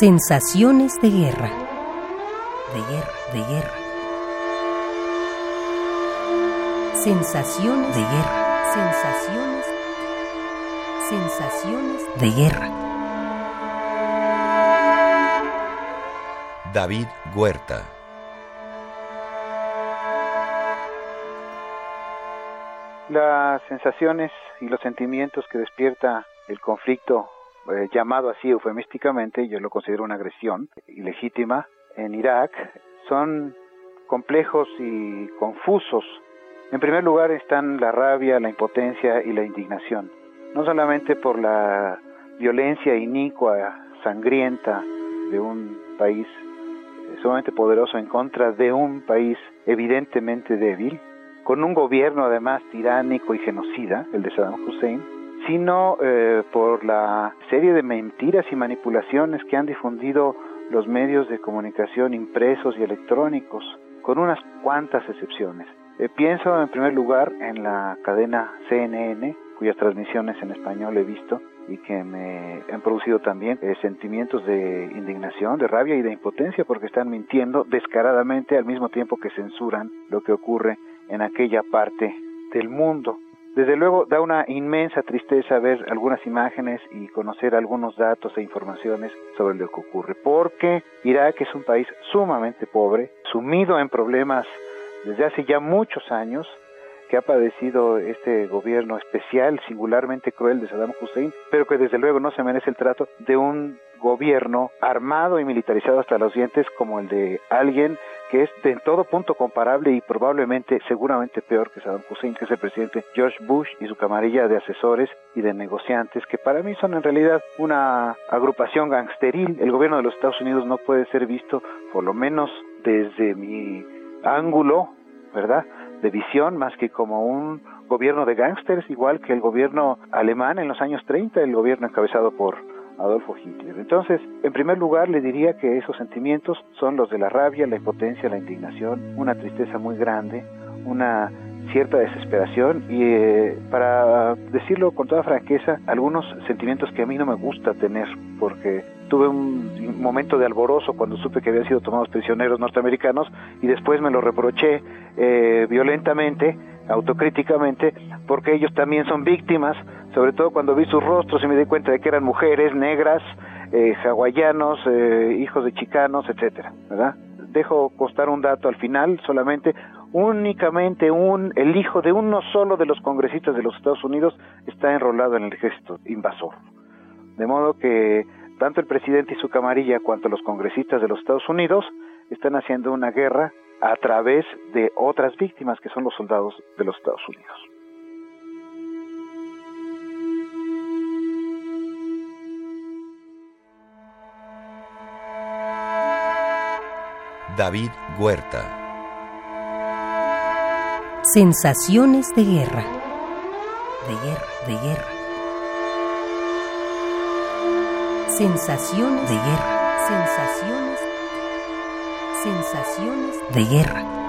Sensaciones de guerra. De guerra, de guerra. Sensaciones de guerra. Sensaciones. Sensaciones de guerra. David Huerta. Las sensaciones y los sentimientos que despierta el conflicto eh, llamado así eufemísticamente, yo lo considero una agresión ilegítima en Irak, son complejos y confusos. En primer lugar están la rabia, la impotencia y la indignación, no solamente por la violencia inicua, sangrienta de un país eh, sumamente poderoso en contra de un país evidentemente débil, con un gobierno además tiránico y genocida, el de Saddam Hussein, sino eh, por la serie de mentiras y manipulaciones que han difundido los medios de comunicación impresos y electrónicos, con unas cuantas excepciones. Eh, pienso en primer lugar en la cadena CNN, cuyas transmisiones en español he visto y que me han producido también eh, sentimientos de indignación, de rabia y de impotencia porque están mintiendo descaradamente al mismo tiempo que censuran lo que ocurre en aquella parte del mundo. Desde luego da una inmensa tristeza ver algunas imágenes y conocer algunos datos e informaciones sobre lo que ocurre, porque Irak es un país sumamente pobre, sumido en problemas desde hace ya muchos años, que ha padecido este gobierno especial, singularmente cruel de Saddam Hussein, pero que desde luego no se merece el trato de un gobierno armado y militarizado hasta los dientes como el de alguien que es de todo punto comparable y probablemente, seguramente peor que Saddam Hussein, que es el presidente George Bush y su camarilla de asesores y de negociantes, que para mí son en realidad una agrupación gangsteril. El gobierno de los Estados Unidos no puede ser visto, por lo menos desde mi ángulo, ¿verdad?, de visión, más que como un gobierno de gángsters, igual que el gobierno alemán en los años 30, el gobierno encabezado por Adolfo Hitler. Entonces, en primer lugar, le diría que esos sentimientos son los de la rabia, la impotencia, la indignación, una tristeza muy grande, una cierta desesperación y eh, para decirlo con toda franqueza, algunos sentimientos que a mí no me gusta tener porque tuve un momento de alborozo cuando supe que habían sido tomados prisioneros norteamericanos y después me lo reproché eh, violentamente, autocríticamente, porque ellos también son víctimas sobre todo cuando vi sus rostros y me di cuenta de que eran mujeres negras, eh, hawaianos, eh, hijos de chicanos, etcétera, ¿verdad? Dejo constar un dato al final, solamente únicamente un el hijo de uno solo de los congresistas de los Estados Unidos está enrolado en el ejército invasor. De modo que tanto el presidente y su camarilla cuanto los congresistas de los Estados Unidos están haciendo una guerra a través de otras víctimas que son los soldados de los Estados Unidos. David Huerta. Sensaciones de guerra. De guerra, de guerra. Sensaciones de guerra. Sensaciones. Sensaciones de guerra.